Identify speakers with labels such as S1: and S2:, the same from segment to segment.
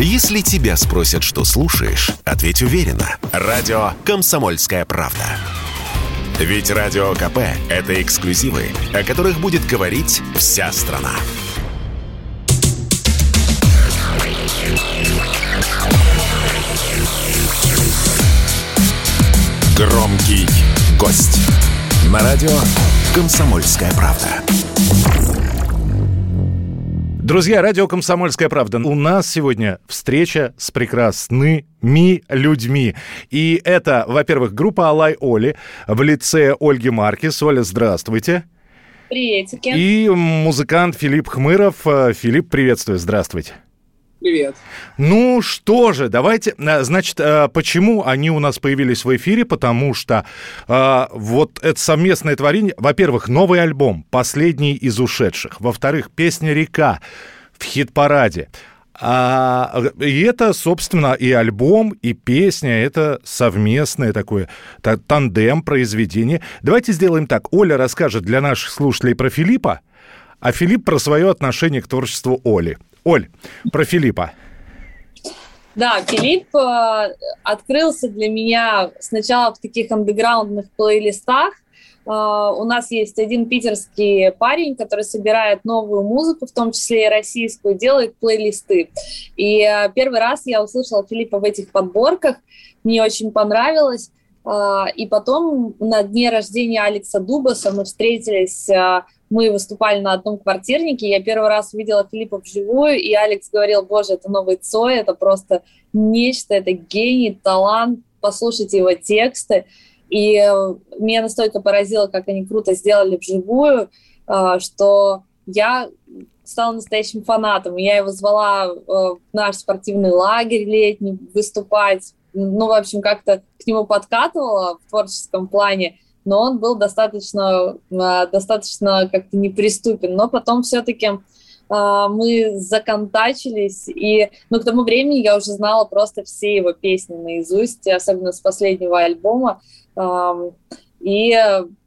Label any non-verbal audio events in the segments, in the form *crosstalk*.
S1: Если тебя спросят, что слушаешь, ответь уверенно. Радио «Комсомольская правда». Ведь Радио КП – это эксклюзивы, о которых будет говорить вся страна. Громкий гость. На радио «Комсомольская правда».
S2: Друзья, радио «Комсомольская правда». У нас сегодня встреча с прекрасными людьми. И это, во-первых, группа «Алай Оли» в лице Ольги Маркис. Оля, здравствуйте.
S3: Приветики.
S2: И музыкант Филипп Хмыров. Филипп, приветствую, здравствуйте.
S4: Привет.
S2: Ну что же, давайте, э, значит, э, почему они у нас появились в эфире? Потому что э, вот это совместное творение, во-первых, новый альбом, последний из ушедших, во-вторых, песня «Река» в хит-параде. А, и это, собственно, и альбом, и песня, это совместное такое тандем произведение. Давайте сделаем так. Оля расскажет для наших слушателей про Филиппа, а Филипп про свое отношение к творчеству Оли. Оль, про Филиппа.
S3: Да, Филипп э, открылся для меня сначала в таких андеграундных плейлистах. Э, у нас есть один питерский парень, который собирает новую музыку, в том числе и российскую, делает плейлисты. И э, первый раз я услышала Филиппа в этих подборках, мне очень понравилось. Э, и потом на дне рождения Алекса Дубаса мы встретились э, мы выступали на одном квартирнике, я первый раз увидела Филиппа вживую, и Алекс говорил, боже, это новый Цой, это просто нечто, это гений, талант, послушайте его тексты. И э, меня настолько поразило, как они круто сделали вживую, э, что я стала настоящим фанатом. Я его звала э, в наш спортивный лагерь летний выступать. Ну, в общем, как-то к нему подкатывала в творческом плане но он был достаточно, а, достаточно как-то неприступен. Но потом все-таки а, мы законтачились, и ну, к тому времени я уже знала просто все его песни наизусть, особенно с последнего альбома. И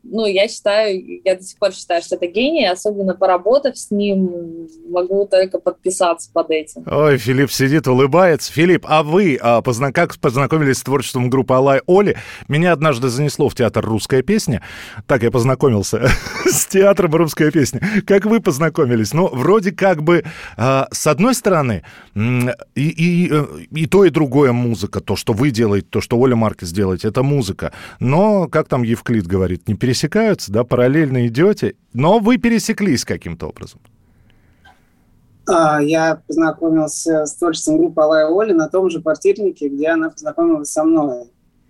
S3: ну, я считаю, я до сих пор считаю, что это гений, особенно поработав с ним, могу только подписаться под этим.
S2: Ой, Филипп сидит, улыбается. Филипп, а вы а, позна... как познакомились с творчеством группы Алай Оли? Меня однажды занесло в театр «Русская песня». Так я познакомился *laughs* с театром «Русская песня». Как вы познакомились? Ну, вроде как бы, а, с одной стороны, и, и, и то, и другое музыка. То, что вы делаете, то, что Оля Маркес делает, это музыка. Но, как там Евклид говорит, не перестать пересекаются, да, параллельно идете, но вы пересеклись каким-то образом.
S4: А, я познакомился с творчеством группы Алая Оли на том же квартирнике, где она познакомилась со мной.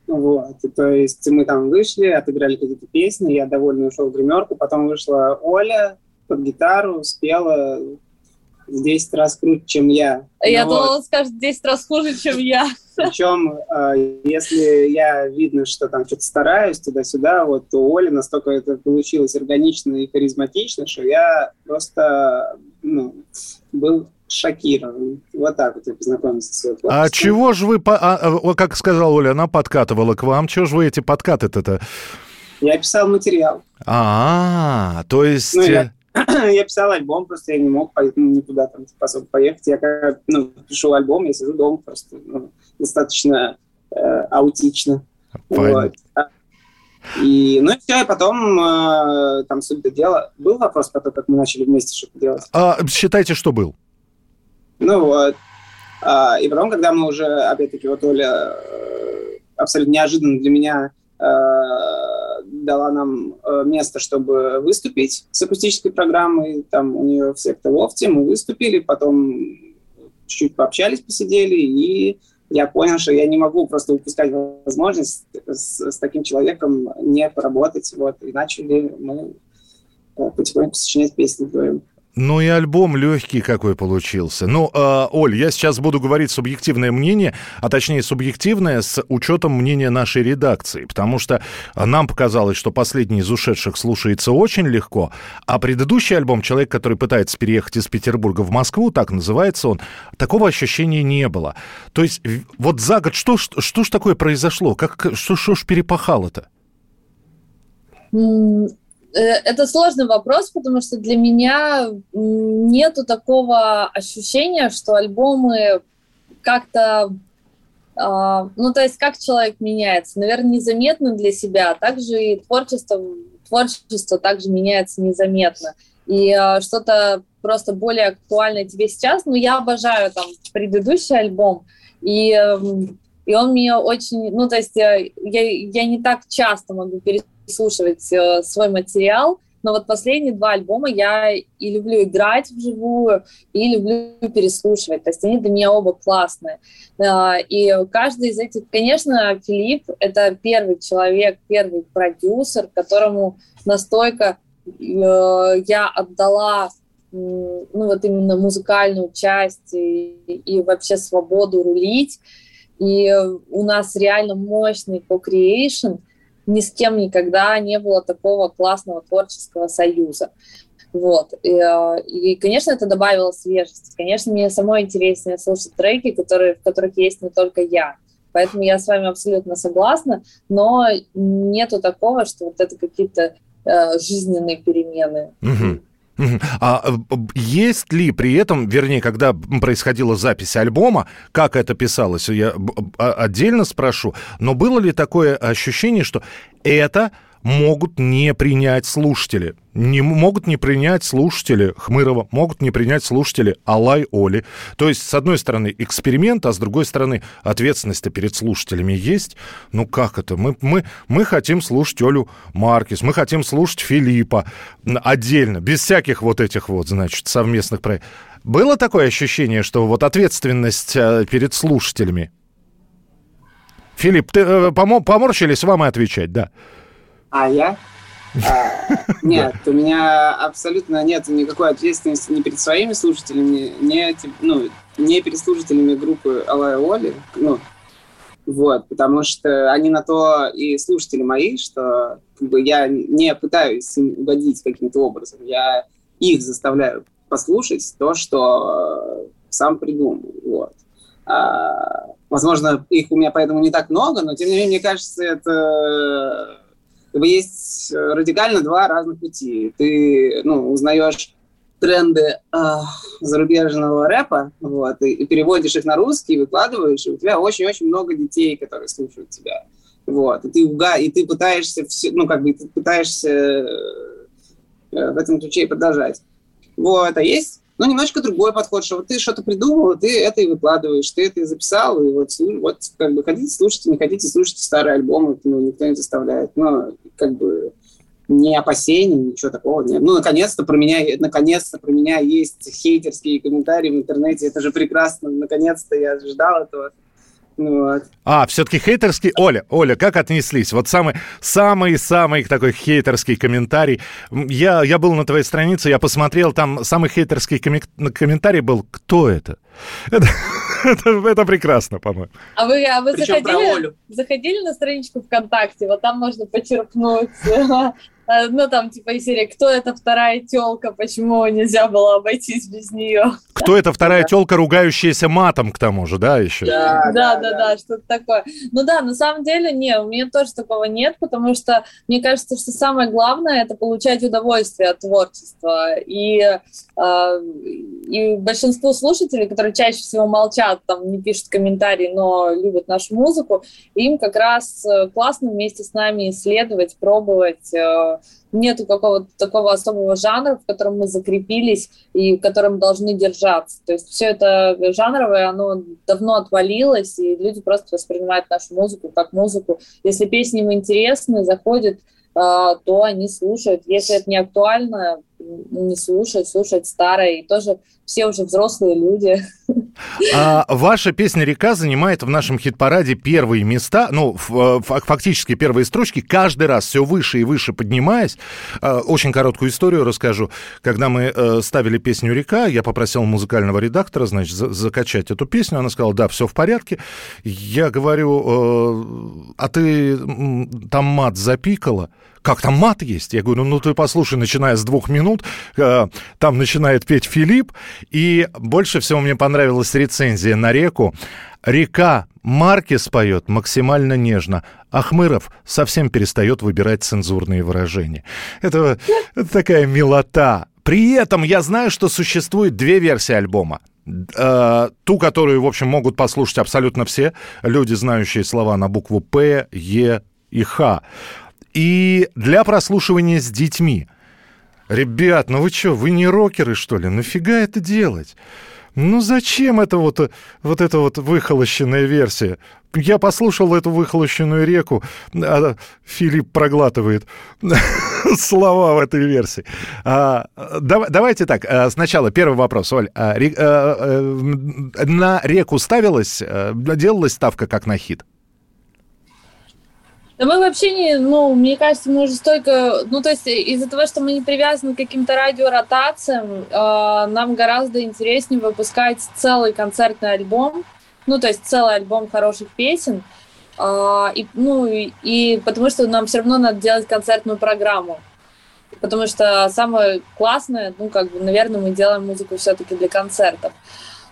S4: Вот. то есть мы там вышли, отыграли какие-то песни, я довольно ушел в гримерку, потом вышла Оля под гитару, спела в 10 раз круче, чем я.
S3: Я ну, думала, он скажет 10 раз хуже, чем я.
S4: Причем, э, если я видно, что там что-то стараюсь туда-сюда, вот у Оли настолько это получилось органично и харизматично, что я просто ну, был шокирован. Вот так вот я познакомился с
S2: А чего же вы, а, а, как сказала Оля, она подкатывала к вам, чего же вы эти подкаты-то?
S4: Я писал материал.
S2: А, то есть... Ну,
S4: я *clears throat* я писал альбом, просто я не мог ну, никуда там типа, особо поехать. Я как ну, пишу альбом, я сижу дома просто ну, достаточно э, аутично. Вот. И, ну и все, и потом э, там суть дела. Был вопрос про то, как мы начали вместе что-то делать?
S2: А, считайте, что был.
S4: Ну вот. А, и потом, когда мы уже, опять-таки, вот Оля э, абсолютно неожиданно для меня э, дала нам э, место, чтобы выступить с акустической программой. Там у нее в секта лофте мы выступили, потом чуть-чуть пообщались, посидели, и я понял, что я не могу просто упускать возможность с, с таким человеком не поработать. Вот, и начали мы э, потихоньку сочинять песни вдвоем.
S2: Ну и альбом легкий какой получился. Ну, э, Оль, я сейчас буду говорить субъективное мнение, а точнее субъективное с учетом мнения нашей редакции, потому что нам показалось, что последний из ушедших слушается очень легко, а предыдущий альбом «Человек, который пытается переехать из Петербурга в Москву», так называется он, такого ощущения не было. То есть вот за год что, что, что ж такое произошло? Как, что, что ж перепахало-то?
S3: Э, это сложный вопрос, потому что для меня нету такого ощущения, что альбомы как-то а, ну, то есть как человек меняется? Наверное, незаметно для себя, а также и творчество, творчество также меняется незаметно. И а, что-то просто более актуальное тебе сейчас, ну, я обожаю там предыдущий альбом, и, и он мне очень, ну, то есть э, я, я не так часто могу переслушивать э, свой материал, но вот последние два альбома я и люблю играть вживую, и люблю переслушивать. То есть они для меня оба классные. А, и каждый из этих, конечно, Филипп — это первый человек, первый продюсер, которому настолько э, я отдала ну вот именно музыкальную часть и, и вообще свободу рулить. И у нас реально мощный co-creation — ни с кем никогда не было такого классного творческого союза. Вот. И, э, и, конечно, это добавило свежести. Конечно, мне самой интереснее слушать треки, которые, в которых есть не только я. Поэтому я с вами абсолютно согласна, но нету такого, что вот это какие-то э, жизненные перемены.
S2: Угу. А э, есть ли при этом, вернее, когда происходила запись альбома, как это писалось, я а, отдельно спрошу, но было ли такое ощущение, что это могут не принять слушатели. Не могут не принять слушатели Хмырова, могут не принять слушатели Алай Оли. То есть, с одной стороны, эксперимент, а с другой стороны, ответственность перед слушателями есть. Ну как это? Мы, мы, мы хотим слушать Олю Маркис, мы хотим слушать Филиппа отдельно, без всяких вот этих вот, значит, совместных проектов. Было такое ощущение, что вот ответственность э, перед слушателями? Филипп, ты, э, поморщились вам и отвечать, да.
S4: А я? А, *laughs* нет, у меня абсолютно нет никакой ответственности ни перед своими слушателями, ни, ну, не перед слушателями группы Алая Оли. Ну, вот, потому что они на то и слушатели мои, что как бы, я не пытаюсь им угодить каким-то образом. Я их заставляю послушать то, что сам придумал. Вот. А, возможно, их у меня поэтому не так много, но тем не менее, мне кажется, это как бы есть э, радикально два разных пути. Ты ну, узнаешь тренды э, зарубежного рэпа, вот, и, и переводишь их на русский, выкладываешь, и у тебя очень-очень много детей, которые слушают тебя. Вот, и ты, и ты пытаешься, все, ну, как бы, ты пытаешься э, в этом ключе продолжать. Вот, а есть но немножко другой подход, что вот ты что-то придумал, ты это и выкладываешь, ты это и записал, и вот, вот как бы хотите слушайте, не хотите слушайте старые альбомы, ну, никто не заставляет. Но как бы ни опасений, ничего такого нет. Ну, наконец-то про меня, наконец-то про меня есть хейтерские комментарии в интернете, это же прекрасно, наконец-то я ждал этого.
S2: Вот. А, все-таки хейтерский... Оля, Оля, как отнеслись? Вот самый, самый, самый такой хейтерский комментарий. Я, я был на твоей странице, я посмотрел, там самый хейтерский комментарий был «Кто это?» *laughs* Это, это, это прекрасно, по-моему.
S3: А вы, а вы заходили, заходили на страничку ВКонтакте? Вот там можно почерпнуть *laughs* ну, там, типа, из серии «Кто эта вторая телка? Почему нельзя было обойтись без нее?»
S2: Кто эта вторая телка, ругающаяся матом, к тому же, да, еще?
S3: Да, да, да, да, что-то такое. Ну да, на самом деле, не, у меня тоже такого нет, потому что мне кажется, что самое главное – это получать удовольствие от творчества. И, э, и большинство слушателей, которые чаще всего молчат, там, не пишут комментарии, но любят нашу музыку, им как раз э, классно вместе с нами исследовать, пробовать, э, нету какого-то такого особого жанра, в котором мы закрепились и в котором должны держаться. То есть все это жанровое, оно давно отвалилось, и люди просто воспринимают нашу музыку как музыку. Если песни им интересны, заходят, а, то они слушают. Если это не актуально, не слушают, слушают старое. И тоже все уже взрослые люди.
S2: А ваша песня «Река» занимает в нашем хит-параде первые места, ну, э, фактически первые строчки, каждый раз все выше и выше поднимаясь. А, очень короткую историю расскажу. Когда мы э, ставили песню «Река», я попросил музыкального редактора, значит, закачать эту песню. Она сказала, да, все в порядке. Я говорю, э, а ты там мат запикала? Как там мат есть? Я говорю, ну ты послушай, начиная с двух минут, там начинает петь Филипп, и больше всего мне понравилась рецензия на реку. Река Маркес поет максимально нежно. Ахмыров совсем перестает выбирать цензурные выражения. Это, это такая милота. При этом я знаю, что существует две версии альбома. э, ту, которую, в общем, могут послушать абсолютно все люди, знающие слова на букву П, Е и Х. И для прослушивания с детьми. Ребят, ну вы что, вы не рокеры, что ли? Нафига это делать? Ну зачем это вот, вот эта вот выхолощенная версия? Я послушал эту выхолощенную реку, а Филипп проглатывает *laughs* слова в этой версии. А, да, давайте так, а, сначала первый вопрос, Оль. А, ре, а, а, на реку ставилась, а, делалась ставка как на хит?
S3: Да мы вообще не, ну, мне кажется, мы уже столько, ну, то есть из-за того, что мы не привязаны к каким-то радиоротациям, э, нам гораздо интереснее выпускать целый концертный альбом, ну, то есть целый альбом хороших песен, э, и, ну, и, и потому что нам все равно надо делать концертную программу. Потому что самое классное, ну, как бы, наверное, мы делаем музыку все-таки для концертов.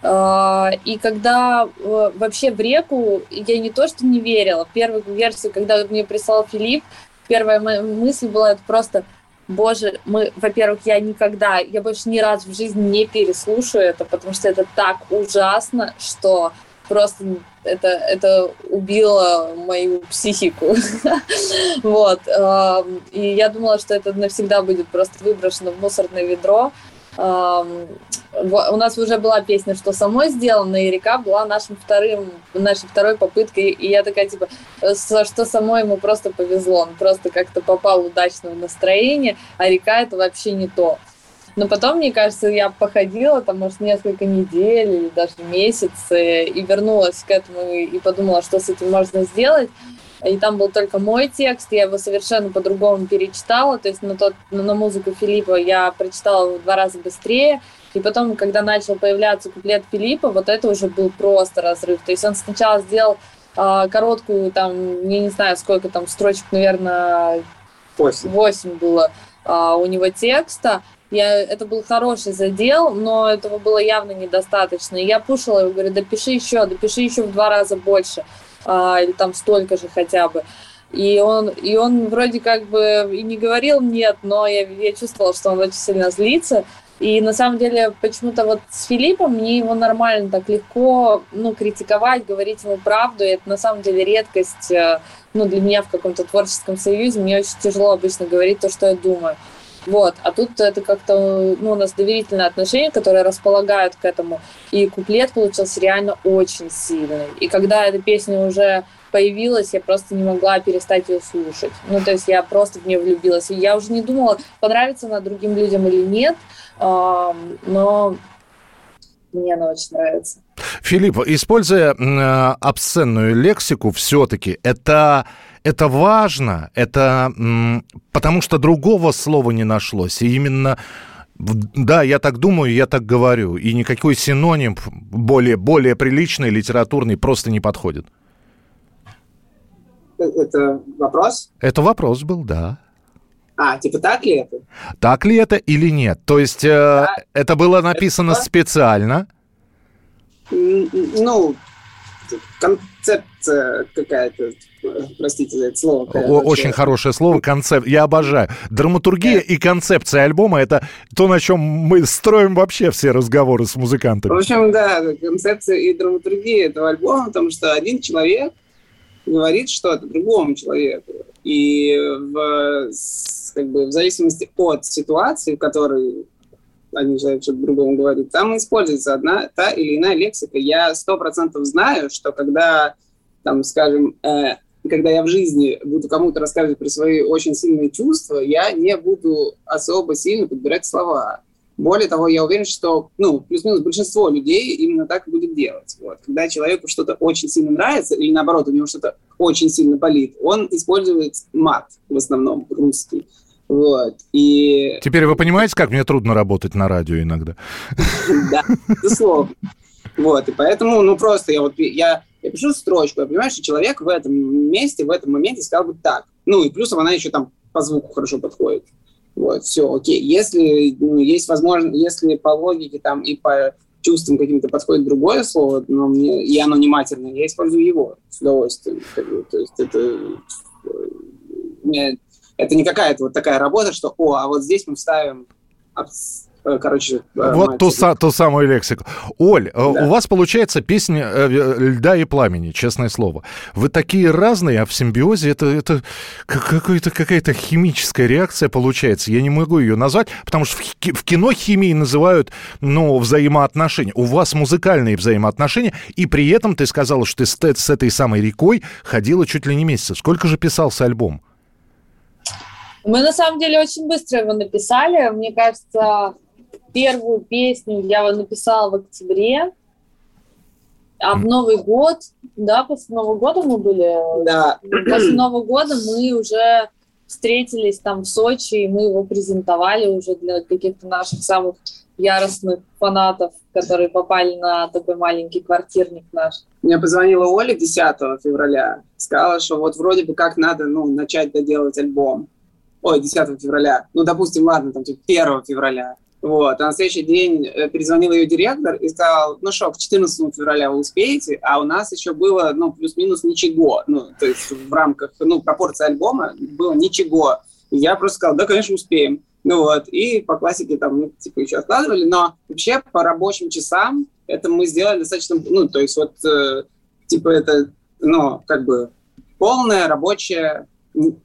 S3: И когда э, вообще в реку я не то что не верила, первую версию, когда мне прислал Филипп, первая моя мысль была это просто Боже, мы, во-первых, я никогда, я больше ни разу в жизни не переслушаю это, потому что это так ужасно, что просто это, это убило мою психику. *laughs* вот. И я думала, что это навсегда будет просто выброшено в мусорное ведро у нас уже была песня, что самой сделано, и река была нашим вторым, нашей второй попыткой, и я такая, типа, что самой ему просто повезло, он просто как-то попал удачно в настроение, а река это вообще не то. Но потом, мне кажется, я походила там, может, несколько недель или даже месяц, и вернулась к этому и подумала, что с этим можно сделать и там был только мой текст, я его совершенно по-другому перечитала, то есть на, тот, на музыку Филиппа я прочитала в два раза быстрее, и потом, когда начал появляться куплет Филиппа, вот это уже был просто разрыв, то есть он сначала сделал э, короткую, там, я не знаю, сколько там строчек, наверное, 8, 8 было э, у него текста, я, это был хороший задел, но этого было явно недостаточно. И я пушила его, говорю, допиши еще, допиши еще в два раза больше а, или там столько же хотя бы. И он, и он вроде как бы и не говорил нет, но я, я чувствовала, что он очень сильно злится. И на самом деле почему-то вот с Филиппом мне его нормально так легко ну, критиковать, говорить ему правду. И это на самом деле редкость э, ну, для меня в каком-то творческом союзе. Мне очень тяжело обычно говорить то, что я думаю. Вот. А тут это как-то, ну, у нас доверительные отношения, которые располагают к этому. И куплет получился реально очень сильный. И когда эта песня уже появилась, я просто не могла перестать ее слушать. Ну, то есть я просто в нее влюбилась. И я уже не думала, понравится она другим людям или нет, но мне она очень нравится.
S2: Филипп, используя э, обсценную лексику, все-таки это это важно, это потому что другого слова не нашлось. И именно да, я так думаю, я так говорю. И никакой синоним более, более приличный, литературный просто не подходит.
S4: Э, это вопрос?
S2: Это вопрос был, да.
S4: А, типа так ли это?
S2: Так ли это или нет? То есть э, да. это было написано это... специально?
S4: Ну, концепция какая-то, простите за это слово.
S2: О, очень хорошее слово, концепт. Я обожаю. Драматургия и концепция альбома — это то, на чем мы строим вообще все разговоры с музыкантами.
S4: В общем, да, концепция и драматургия этого альбома, потому что один человек говорит что-то другому человеку. И в, как бы, в зависимости от ситуации, в которой один человек что-то другому говорит, там используется одна та или иная лексика. Я сто процентов знаю, что когда, там, скажем, э, когда я в жизни буду кому-то рассказывать про свои очень сильные чувства, я не буду особо сильно подбирать слова. Более того, я уверен, что, ну, плюс-минус большинство людей именно так и будет делать. Вот. Когда человеку что-то очень сильно нравится, или наоборот, у него что-то очень сильно болит, он использует мат в основном русский. Вот. И...
S2: Теперь вы понимаете, как мне трудно работать на радио иногда? *laughs*
S4: Да, безусловно. Вот, и поэтому, ну, просто я вот, я, я пишу строчку, я понимаю, что человек в этом месте, в этом моменте сказал бы так. Ну, и плюсом она еще там по звуку хорошо подходит. Вот, все, окей. Если ну, есть возможность, если по логике там и по чувствам каким-то подходит другое слово, но мне, и оно не матерное, я использую его с удовольствием. То есть это э, мне это не какая-то вот такая работа, что, о, а вот здесь мы вставим Э, короче,
S2: э, вот ту, ту самую лексику. Оль, э, да. у вас получается песня «Льда и пламени», честное слово. Вы такие разные, а в симбиозе это, это какая-то, какая-то химическая реакция получается. Я не могу ее назвать, потому что в кино химией называют ну, взаимоотношения. У вас музыкальные взаимоотношения, и при этом ты сказала, что ты с этой самой рекой ходила чуть ли не месяц. Сколько же писался альбом?
S3: Мы на самом деле очень быстро его написали. Мне кажется, первую песню я написала в октябре, а в Новый год, да, после Нового года мы были?
S4: Да.
S3: После Нового года мы уже встретились там в Сочи, и мы его презентовали уже для каких-то наших самых яростных фанатов, которые попали на такой маленький квартирник наш.
S4: Мне позвонила Оля 10 февраля, сказала, что вот вроде бы как надо ну, начать доделать альбом. Ой, 10 февраля. Ну, допустим, ладно, там типа 1 февраля. Вот. А на следующий день э, перезвонил ее директор и сказал, ну что, к 14 февраля вы успеете, а у нас еще было, ну, плюс-минус ничего. Ну, то есть в рамках, ну, пропорции альбома было ничего. И я просто сказал, да, конечно, успеем. Ну вот, и по классике там, мы, типа, еще откладывали, но вообще по рабочим часам это мы сделали достаточно, ну, то есть вот, э, типа, это, ну, как бы полное рабочее,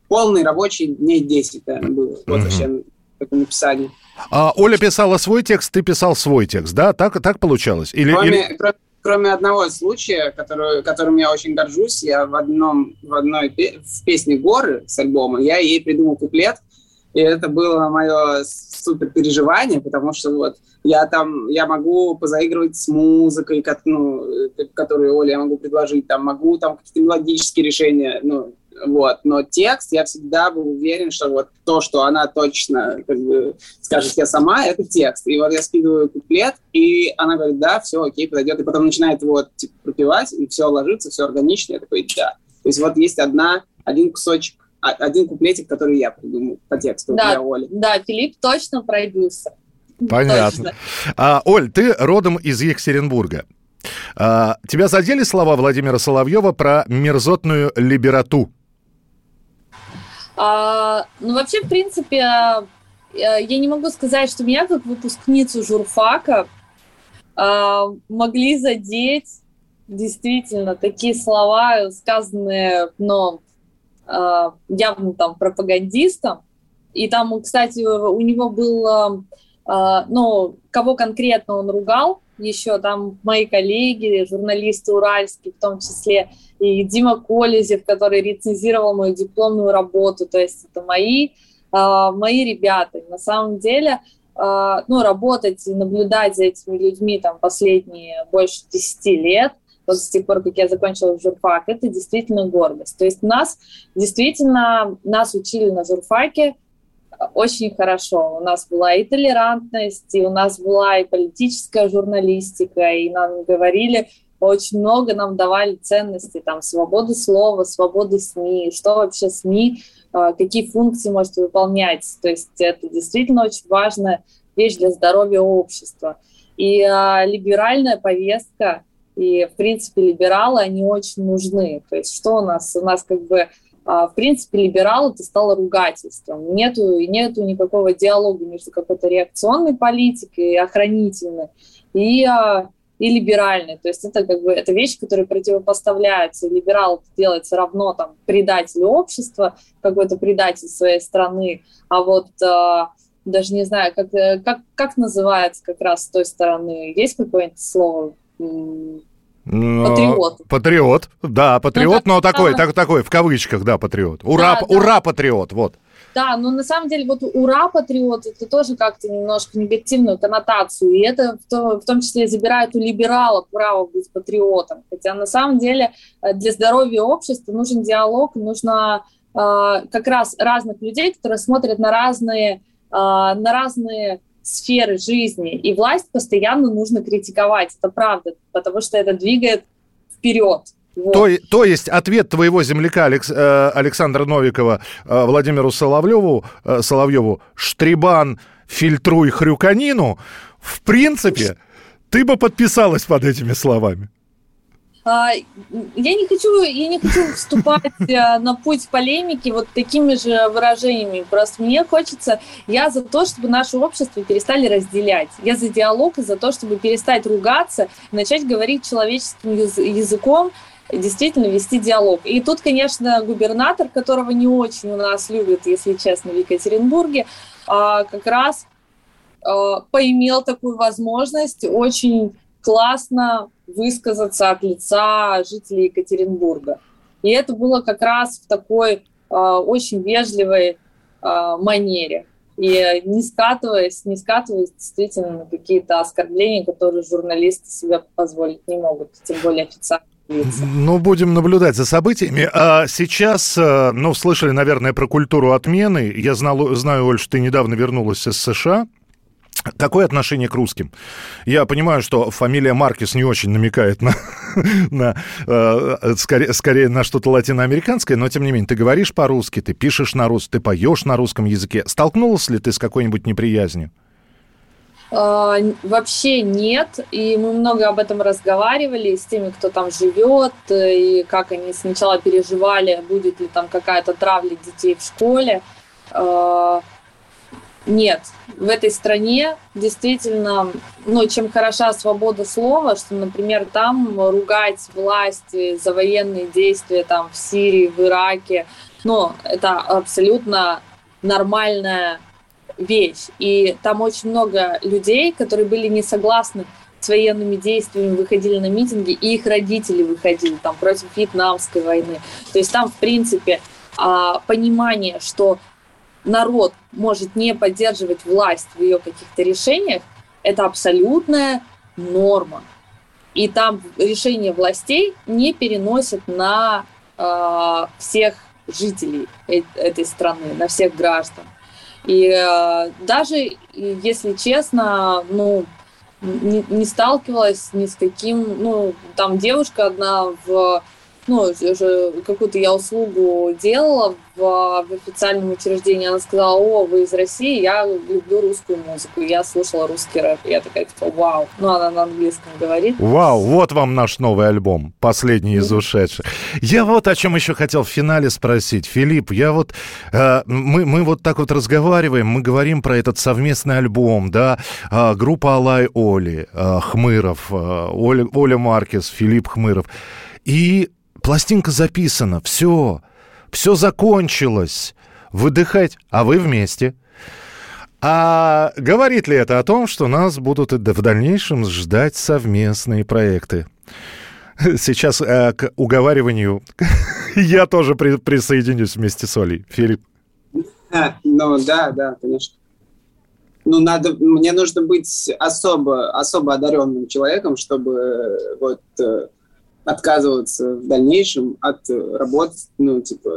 S4: полный рабочий дней 10, наверное, было. Вот mm-hmm. вообще это написание.
S2: А Оля писала свой текст, ты писал свой текст, да? Так, так получалось?
S4: Или, кроме, или... кроме одного случая, который, которым я очень горжусь, я в, одном, в одной в песне «Горы» с альбома, я ей придумал куплет, и это было мое супер переживание, потому что вот я там, я могу позаигрывать с музыкой, как, ну, э, которую Оля я могу предложить, там могу там какие-то мелодические решения, ну, вот. Но текст, я всегда был уверен, что вот то, что она точно как бы, скажет я сама, это текст. И вот я скидываю куплет, и она говорит, да, все, окей, подойдет. И потом начинает его типа, пропивать, и все ложится, все органично. Я такой, да. То есть вот есть одна, один кусочек, а, один куплетик, который я придумал по тексту
S3: да,
S4: для Оли.
S3: Да, Филипп точно продюсер.
S2: Понятно. А, Оль, ты родом из Екатеринбурга. А, тебя задели слова Владимира Соловьева про мерзотную либерату?
S3: А, ну, вообще, в принципе, э, я не могу сказать, что меня как выпускницу журфака а, могли задеть действительно такие слова, сказанные, но а, явно там пропагандистом. И там, кстати, у него был, а, ну, кого конкретно он ругал, еще там мои коллеги, журналисты уральские в том числе, и Дима Колезев, который рецензировал мою дипломную работу, то есть это мои, э, мои ребята. на самом деле, э, ну, работать и наблюдать за этими людьми там последние больше 10 лет, вот с тех пор, как я закончила журфак, это действительно гордость. То есть нас действительно, нас учили на журфаке очень хорошо. У нас была и толерантность, и у нас была и политическая журналистика, и нам говорили, очень много нам давали ценностей, там, свободы слова, свободы СМИ, что вообще СМИ, а, какие функции может выполнять. То есть это действительно очень важная вещь для здоровья общества. И а, либеральная повестка, и, в принципе, либералы, они очень нужны. То есть что у нас? У нас как бы в принципе, либерал это стало ругательством. Нету, нету никакого диалога между какой-то реакционной политикой и охранительной и, а, и либеральной. То есть это как бы это вещь, которая противопоставляется. Либерал делается равно там предателю общества, какой-то предатель своей страны, а вот а, даже не знаю, как, как, как называется как раз с той стороны. Есть какое-нибудь слово?
S2: Патриот. Патриот, да, патриот, ну, но такой, да. так, такой, в кавычках, да, патриот. Ура, да, ура, да. патриот, вот.
S3: Да, но на самом деле вот ура, патриот, это тоже как-то немножко негативную коннотацию, и это в, то, в том числе забирает у либералов право быть патриотом. Хотя на самом деле э, для здоровья общества нужен диалог, нужно э, как раз разных людей, которые смотрят на разные, э, на разные сферы жизни, и власть постоянно нужно критиковать, это правда, потому что это двигает вперед.
S2: Вот. То, то есть ответ твоего земляка Алекс, э, Александра Новикова э, Владимиру Соловьеву, э, Соловьеву «Штрибан, фильтруй хрюканину», в принципе, ты бы подписалась под этими словами.
S3: А, я не хочу, я не хочу вступать э, на путь полемики вот такими же выражениями. Просто мне хочется, я за то, чтобы наше общество перестали разделять. Я за диалог и за то, чтобы перестать ругаться, начать говорить человеческим языком, действительно вести диалог. И тут, конечно, губернатор, которого не очень у нас любят, если честно, в Екатеринбурге, а, как раз а, поимел такую возможность очень классно высказаться от лица жителей Екатеринбурга. И это было как раз в такой э, очень вежливой э, манере. И не скатываясь, не скатываясь действительно на какие-то оскорбления, которые журналисты себе позволить не могут, тем более официально.
S2: Ну, будем наблюдать за событиями. А сейчас, э, ну, слышали, наверное, про культуру отмены. Я знал, знаю, Оль, что ты недавно вернулась из США. Какое отношение к русским? Я понимаю, что фамилия Маркес не очень намекает на, *laughs* на э, скорее, скорее на что-то латиноамериканское, но тем не менее, ты говоришь по-русски, ты пишешь на русском, ты поешь на русском языке. Столкнулась ли ты с какой-нибудь неприязнью?
S3: А, вообще нет, и мы много об этом разговаривали с теми, кто там живет, и как они сначала переживали, будет ли там какая-то травля детей в школе. А, нет, в этой стране действительно, ну, чем хороша свобода слова, что, например, там ругать власти за военные действия там в Сирии, в Ираке, ну, это абсолютно нормальная вещь. И там очень много людей, которые были не согласны с военными действиями, выходили на митинги, и их родители выходили там против вьетнамской войны. То есть там, в принципе, а, понимание, что народ может не поддерживать власть в ее каких-то решениях, это абсолютная норма. И там решения властей не переносят на э, всех жителей э этой страны, на всех граждан. И э, даже, если честно, ну, не, не сталкивалась ни с каким, ну, там девушка одна в ну, уже какую-то я услугу делала в, в официальном учреждении, она сказала, о, вы из России, я люблю русскую музыку, я слушала русский рэп. Я такая, типа, вау. Ну, она на английском говорит.
S2: Вау, вот вам наш новый альбом, последний из ушедших. Я вот о чем еще хотел в финале спросить. Филипп, я вот, э, мы, мы вот так вот разговариваем, мы говорим про этот совместный альбом, да, э, группа Алай Оли, э, Хмыров, э, Оля, Оля Маркес, Филипп Хмыров. И пластинка записана, все, все закончилось. Выдыхать, а вы вместе. А говорит ли это о том, что нас будут в дальнейшем ждать совместные проекты? Сейчас э, к уговариванию *laughs* я тоже при, присоединюсь вместе с Олей. Филипп.
S4: Ну да, да, конечно. Ну, надо, мне нужно быть особо, особо одаренным человеком, чтобы вот э, отказываться в дальнейшем от работ, ну, типа,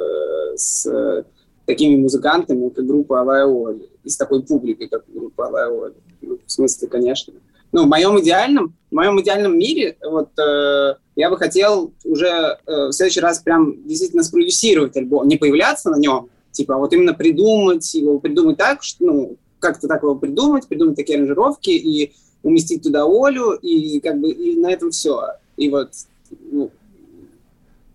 S4: с такими музыкантами, как группа Алая Оли, и с такой публикой, как группа Алая Оли. Ну, в смысле, конечно. Ну, в моем идеальном, в моем идеальном мире, вот, э, я бы хотел уже э, в следующий раз прям действительно спродюсировать альбом, не появляться на нем, типа, а вот именно придумать его, придумать так, что, ну, как-то так его придумать, придумать такие аранжировки и уместить туда Олю, и как бы и на этом все. И вот ну,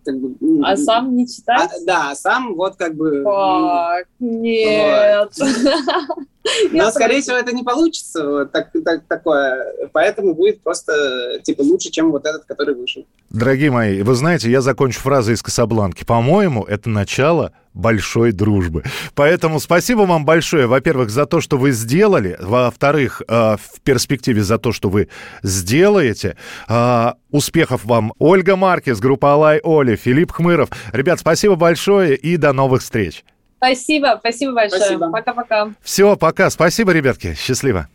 S3: как бы, а сам не читать?
S4: А, да, сам вот как бы...
S3: Фак, нет. *laughs* *laughs*
S4: Но, скорее всего, это не получится вот так, так, такое. Поэтому будет просто типа лучше, чем вот этот, который вышел.
S2: Дорогие мои, вы знаете, я закончу фразой из Касабланки. По-моему, это начало большой дружбы. Поэтому спасибо вам большое, во-первых, за то, что вы сделали, во-вторых, э, в перспективе за то, что вы сделаете. Э, успехов вам. Ольга Маркес, группа Алай Оли, Филипп Хмыров. Ребят, спасибо большое и до новых встреч.
S3: Спасибо, спасибо большое. Пока-пока.
S2: Все, пока. Спасибо, ребятки. Счастливо.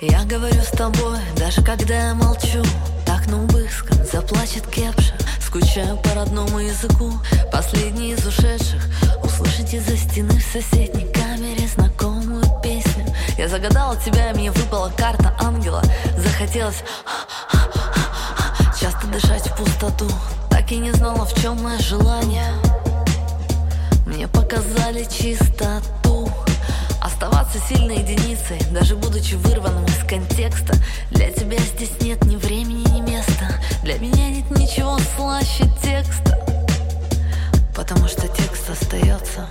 S5: Я говорю с тобой, даже когда я молчу Так ну быстро заплачет кепша Скучаю по родному языку Последний из ушедших Услышать из-за стены в соседней камере песню Я загадала тебя, и мне выпала карта ангела. Захотелось часто дышать в пустоту. Так и не знала, в чем мое желание. Мне показали чистоту. Оставаться сильной единицей, даже будучи вырванным из контекста. Для тебя здесь нет ни времени, ни места. Для меня нет ничего слаще текста. Потому что текст остается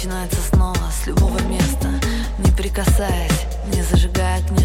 S5: начинается снова с любого
S6: места Не прикасаясь, не зажигая огня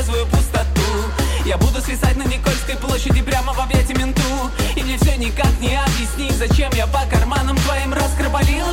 S7: трезвую пустоту. Я буду свисать на Никольской площади прямо в объятии менту И мне все никак не объяснить, зачем я по карманам твоим раскрабалила